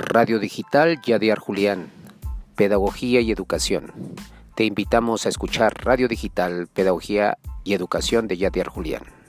Radio Digital Yadiar Julián, Pedagogía y Educación. Te invitamos a escuchar Radio Digital, Pedagogía y Educación de Yadiar Julián.